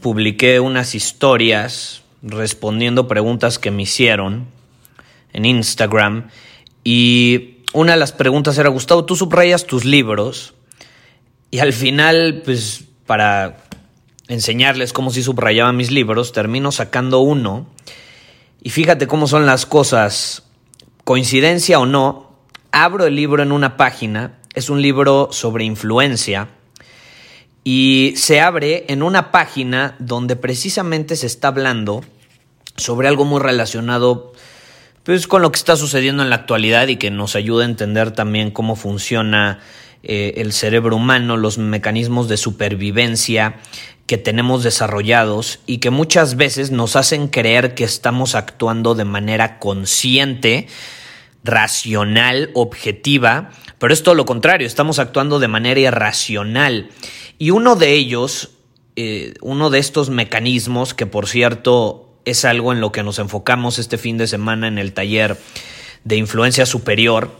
publiqué unas historias respondiendo preguntas que me hicieron en Instagram y una de las preguntas era, Gustavo, tú subrayas tus libros y al final, pues para enseñarles cómo si subrayaba mis libros, termino sacando uno. Y fíjate cómo son las cosas, coincidencia o no, abro el libro en una página, es un libro sobre influencia, y se abre en una página donde precisamente se está hablando sobre algo muy relacionado pues, con lo que está sucediendo en la actualidad y que nos ayuda a entender también cómo funciona eh, el cerebro humano, los mecanismos de supervivencia que tenemos desarrollados y que muchas veces nos hacen creer que estamos actuando de manera consciente, racional, objetiva, pero es todo lo contrario, estamos actuando de manera irracional. Y uno de ellos, eh, uno de estos mecanismos, que por cierto es algo en lo que nos enfocamos este fin de semana en el taller de influencia superior,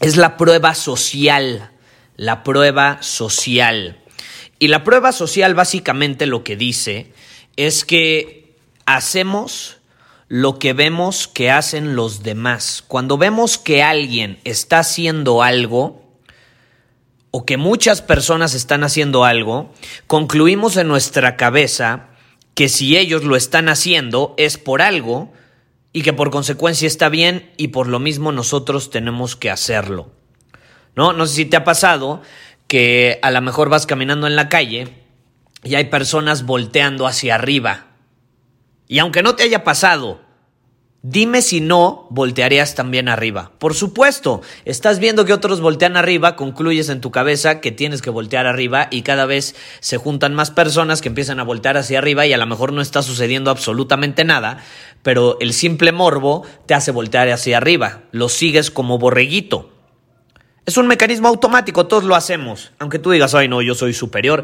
es la prueba social. La prueba social. Y la prueba social básicamente lo que dice es que hacemos lo que vemos que hacen los demás. Cuando vemos que alguien está haciendo algo, o que muchas personas están haciendo algo, concluimos en nuestra cabeza que si ellos lo están haciendo es por algo y que por consecuencia está bien y por lo mismo nosotros tenemos que hacerlo. ¿No? No sé si te ha pasado que a lo mejor vas caminando en la calle y hay personas volteando hacia arriba. Y aunque no te haya pasado, Dime si no voltearías también arriba. Por supuesto, estás viendo que otros voltean arriba, concluyes en tu cabeza que tienes que voltear arriba y cada vez se juntan más personas que empiezan a voltear hacia arriba y a lo mejor no está sucediendo absolutamente nada, pero el simple morbo te hace voltear hacia arriba, lo sigues como borreguito. Es un mecanismo automático, todos lo hacemos, aunque tú digas, ay no, yo soy superior.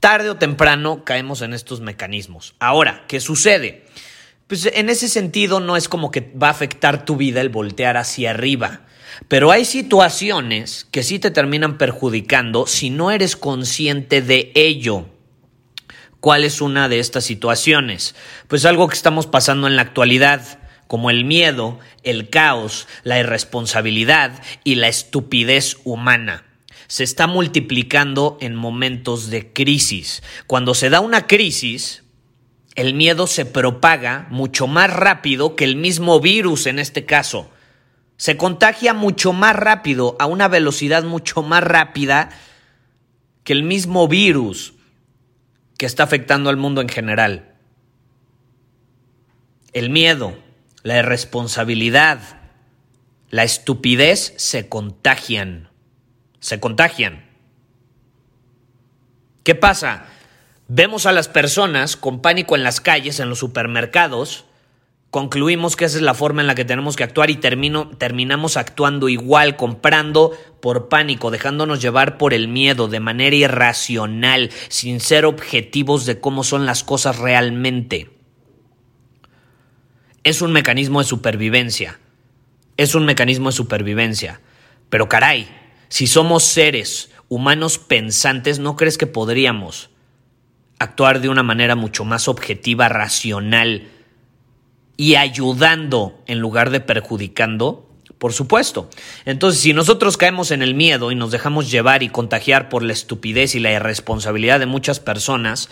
Tarde o temprano caemos en estos mecanismos. Ahora, ¿qué sucede? Pues en ese sentido no es como que va a afectar tu vida el voltear hacia arriba. Pero hay situaciones que sí te terminan perjudicando si no eres consciente de ello. ¿Cuál es una de estas situaciones? Pues algo que estamos pasando en la actualidad, como el miedo, el caos, la irresponsabilidad y la estupidez humana. Se está multiplicando en momentos de crisis. Cuando se da una crisis, el miedo se propaga mucho más rápido que el mismo virus en este caso. Se contagia mucho más rápido, a una velocidad mucho más rápida que el mismo virus que está afectando al mundo en general. El miedo, la irresponsabilidad, la estupidez se contagian. Se contagian. ¿Qué pasa? Vemos a las personas con pánico en las calles, en los supermercados, concluimos que esa es la forma en la que tenemos que actuar y terminamos actuando igual, comprando por pánico, dejándonos llevar por el miedo de manera irracional, sin ser objetivos de cómo son las cosas realmente. Es un mecanismo de supervivencia. Es un mecanismo de supervivencia. Pero caray, si somos seres humanos pensantes, ¿no crees que podríamos? actuar de una manera mucho más objetiva, racional y ayudando en lugar de perjudicando, por supuesto. Entonces, si nosotros caemos en el miedo y nos dejamos llevar y contagiar por la estupidez y la irresponsabilidad de muchas personas,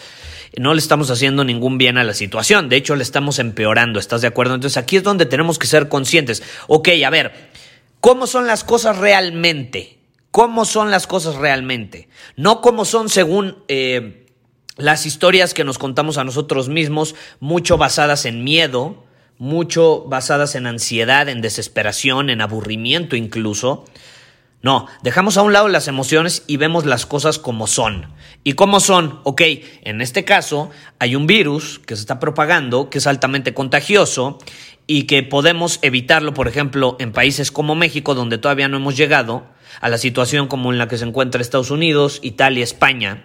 no le estamos haciendo ningún bien a la situación. De hecho, le estamos empeorando. ¿Estás de acuerdo? Entonces, aquí es donde tenemos que ser conscientes. Ok, a ver, ¿cómo son las cosas realmente? ¿Cómo son las cosas realmente? No cómo son según... Eh, las historias que nos contamos a nosotros mismos, mucho basadas en miedo, mucho basadas en ansiedad, en desesperación, en aburrimiento incluso. No, dejamos a un lado las emociones y vemos las cosas como son. ¿Y cómo son? Ok, en este caso hay un virus que se está propagando, que es altamente contagioso y que podemos evitarlo, por ejemplo, en países como México, donde todavía no hemos llegado a la situación como en la que se encuentra Estados Unidos, Italia, España.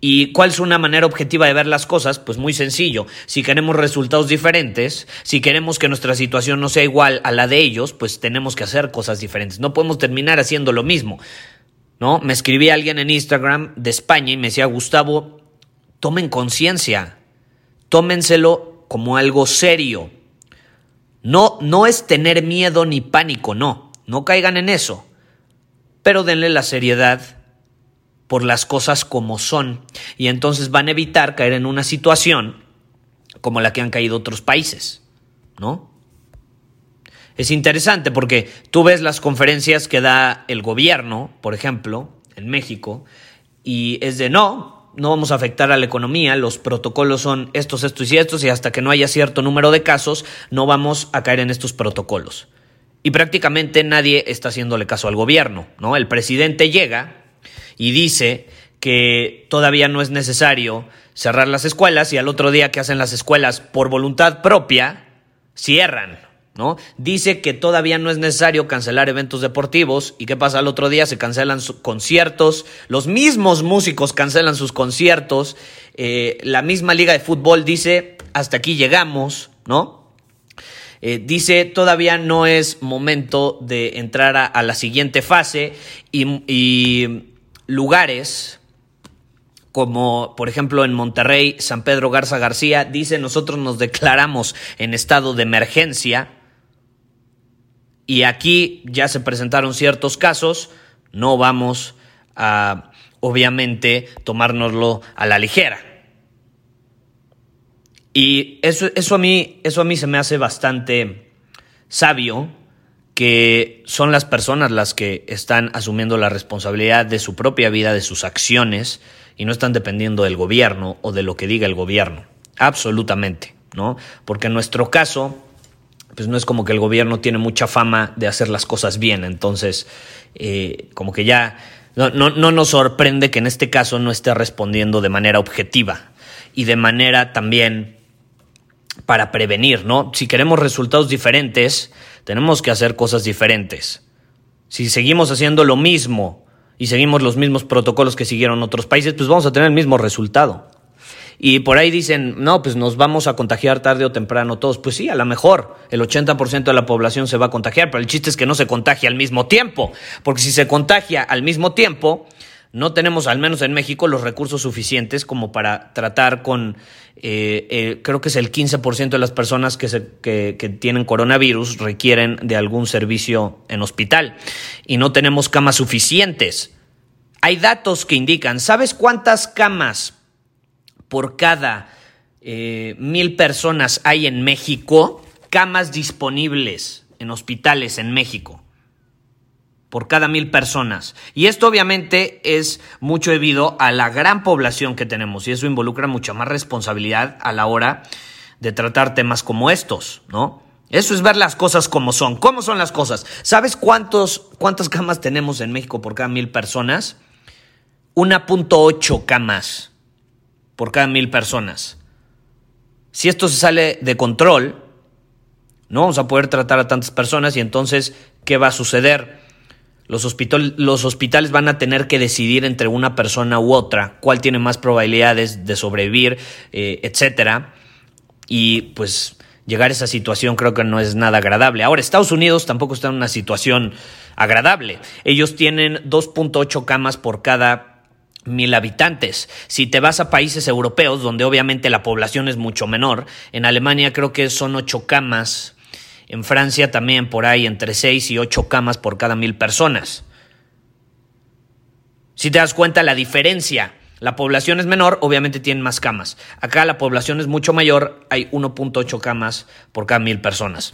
¿Y cuál es una manera objetiva de ver las cosas? Pues muy sencillo. Si queremos resultados diferentes, si queremos que nuestra situación no sea igual a la de ellos, pues tenemos que hacer cosas diferentes. No podemos terminar haciendo lo mismo. ¿No? Me escribí a alguien en Instagram de España y me decía, Gustavo, tomen conciencia. Tómenselo como algo serio. No, no es tener miedo ni pánico, no. No caigan en eso. Pero denle la seriedad por las cosas como son y entonces van a evitar caer en una situación como la que han caído otros países, ¿no? Es interesante porque tú ves las conferencias que da el gobierno, por ejemplo, en México, y es de no, no vamos a afectar a la economía, los protocolos son estos, estos y estos, y hasta que no haya cierto número de casos, no vamos a caer en estos protocolos. Y prácticamente nadie está haciéndole caso al gobierno, ¿no? El presidente llega y dice que todavía no es necesario cerrar las escuelas y al otro día que hacen las escuelas por voluntad propia, cierran. ¿No? Dice que todavía no es necesario cancelar eventos deportivos y qué pasa al otro día se cancelan sus conciertos, los mismos músicos cancelan sus conciertos, eh, la misma liga de fútbol dice hasta aquí llegamos, ¿no? Eh, dice todavía no es momento de entrar a, la siguiente fase y lugares como por ejemplo en Monterrey, San Pedro Garza García, dice nosotros nos declaramos en estado de emergencia y aquí ya se presentaron ciertos casos, no vamos a obviamente tomárnoslo a la ligera. Y eso, eso, a mí, eso a mí se me hace bastante sabio que son las personas las que están asumiendo la responsabilidad de su propia vida, de sus acciones, y no están dependiendo del gobierno o de lo que diga el gobierno. Absolutamente, ¿no? Porque en nuestro caso, pues no es como que el gobierno tiene mucha fama de hacer las cosas bien, entonces, eh, como que ya no, no, no nos sorprende que en este caso no esté respondiendo de manera objetiva y de manera también para prevenir, ¿no? Si queremos resultados diferentes, tenemos que hacer cosas diferentes. Si seguimos haciendo lo mismo y seguimos los mismos protocolos que siguieron otros países, pues vamos a tener el mismo resultado. Y por ahí dicen, no, pues nos vamos a contagiar tarde o temprano todos. Pues sí, a lo mejor el 80% de la población se va a contagiar, pero el chiste es que no se contagie al mismo tiempo, porque si se contagia al mismo tiempo, no tenemos, al menos en México, los recursos suficientes como para tratar con, eh, eh, creo que es el 15% de las personas que, se, que, tienen coronavirus requieren de algún servicio en hospital y no tenemos camas suficientes. Hay datos que indican, ¿sabes cuántas camas por cada eh, mil personas hay en México? Camas disponibles en hospitales en México por cada mil personas. Y esto obviamente es mucho debido a la gran población que tenemos y eso involucra mucha más responsabilidad a la hora de tratar temas como estos, ¿no? Eso es ver las cosas como son. ¿Cómo son las cosas? ¿Sabes cuántos, cuántas camas tenemos en México por cada mil personas? 1.8 camas por cada mil personas. Si esto se sale de control, no vamos a poder tratar a tantas personas y entonces, ¿qué va a suceder? Los, hospitales van a tener que decidir entre una persona u otra cuál tiene más probabilidades de sobrevivir, eh, etcétera. Y pues llegar a esa situación creo que no es nada agradable. Ahora, Estados Unidos tampoco está en una situación agradable. Ellos tienen 2.8 camas por cada mil habitantes. Si te vas a países europeos, donde obviamente la población es mucho menor, en Alemania creo que son 8 camas En Francia también por ahí entre 6 y 8 camas por cada mil personas. Si te das cuenta la diferencia, la población es menor, obviamente tienen más camas. Acá la población es mucho mayor, hay 1.8 camas por cada mil personas.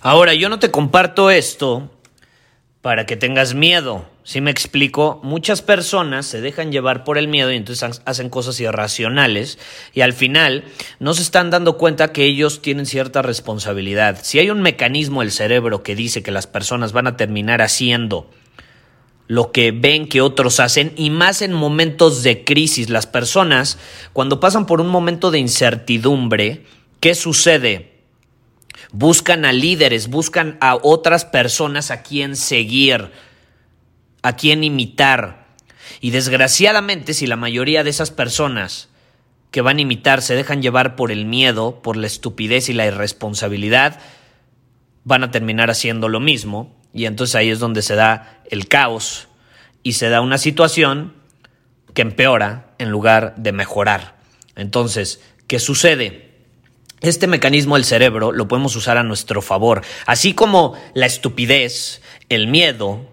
Ahora, yo no te comparto esto para que tengas miedo. Si me explico, muchas personas se dejan llevar por el miedo y entonces hacen cosas irracionales y al final no se están dando cuenta que ellos tienen cierta responsabilidad. Si hay un mecanismo del cerebro que dice que las personas van a terminar haciendo lo que ven que otros hacen y más en momentos de crisis, las personas cuando pasan por un momento de incertidumbre, ¿qué sucede? buscan a líderes, buscan a otras personas a quien seguir, a quien imitar. Y desgraciadamente, si la mayoría de esas personas que van a imitar se dejan llevar por el miedo, por la estupidez y la irresponsabilidad, van a terminar haciendo lo mismo. Y entonces ahí es donde se da el caos y se da una situación que empeora en lugar de mejorar. Entonces, ¿qué sucede? Este mecanismo del cerebro lo podemos usar a nuestro favor, así como la estupidez, el miedo,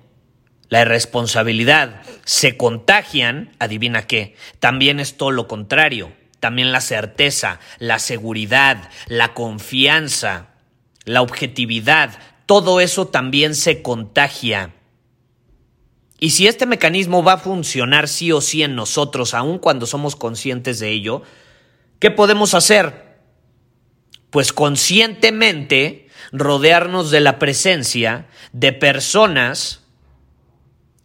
la irresponsabilidad se contagian, adivina qué, también es todo lo contrario, también la certeza, la seguridad, la confianza, la objetividad, todo eso también se contagia. Y si este mecanismo va a funcionar sí o sí en nosotros, aun cuando somos conscientes de ello, ¿qué podemos hacer? pues conscientemente rodearnos de la presencia de personas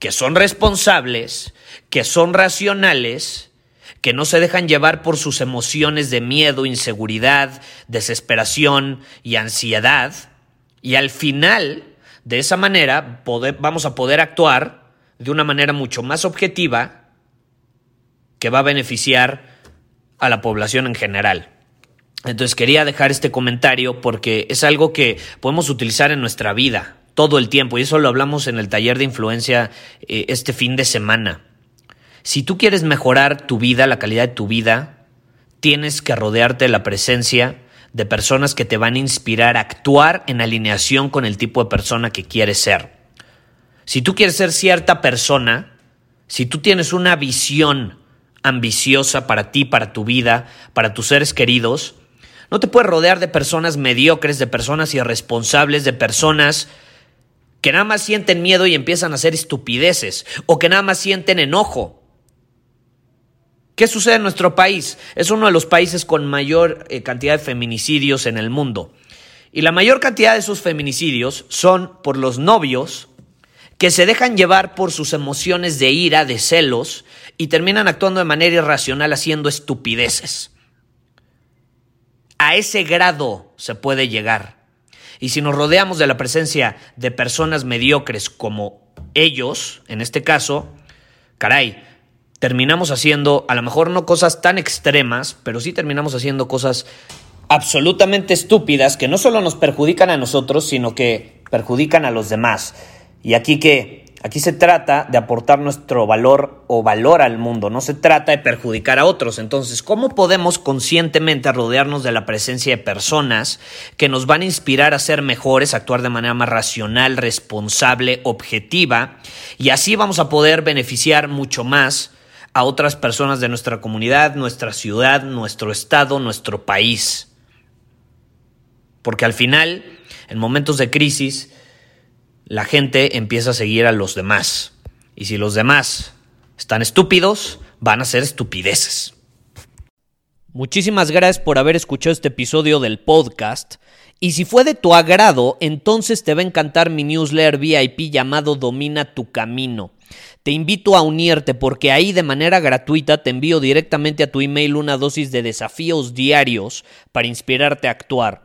que son responsables, que son racionales, que no se dejan llevar por sus emociones de miedo, inseguridad, desesperación y ansiedad, y al final, de esa manera, vamos a poder actuar de una manera mucho más objetiva que va a beneficiar a la población en general. Entonces quería dejar este comentario porque es algo que podemos utilizar en nuestra vida todo el tiempo y eso lo hablamos en el taller de influencia eh, este fin de semana. Si tú quieres mejorar tu vida, la calidad de tu vida, tienes que rodearte de la presencia de personas que te van a inspirar a actuar en alineación con el tipo de persona que quieres ser. Si tú quieres ser cierta persona, si tú tienes una visión ambiciosa para ti, para tu vida, para tus seres queridos, no te puedes rodear de personas mediocres, de personas irresponsables, de personas que nada más sienten miedo y empiezan a hacer estupideces, o que nada más sienten enojo. ¿Qué sucede en nuestro país? Es uno de los países con mayor eh, cantidad de feminicidios en el mundo. Y la mayor cantidad de esos feminicidios son por los novios que se dejan llevar por sus emociones de ira, de celos, y terminan actuando de manera irracional haciendo estupideces. A ese grado se puede llegar. Y si nos rodeamos de la presencia de personas mediocres como ellos, en este caso, caray, terminamos haciendo a lo mejor no cosas tan extremas, pero sí terminamos haciendo cosas absolutamente estúpidas que no solo nos perjudican a nosotros, sino que perjudican a los demás. Y aquí que Aquí se trata de aportar nuestro valor o valor al mundo, no se trata de perjudicar a otros. Entonces, ¿cómo podemos conscientemente rodearnos de la presencia de personas que nos van a inspirar a ser mejores, actuar de manera más racional, responsable, objetiva? Y así vamos a poder beneficiar mucho más a otras personas de nuestra comunidad, nuestra ciudad, nuestro estado, nuestro país. Porque al final, en momentos de crisis, la gente empieza a seguir a los demás. Y si los demás están estúpidos, van a ser estupideces. Muchísimas gracias por haber escuchado este episodio del podcast. Y si fue de tu agrado, entonces te va a encantar mi newsletter VIP llamado Domina tu Camino. Te invito a unirte porque ahí de manera gratuita te envío directamente a tu email una dosis de desafíos diarios para inspirarte a actuar.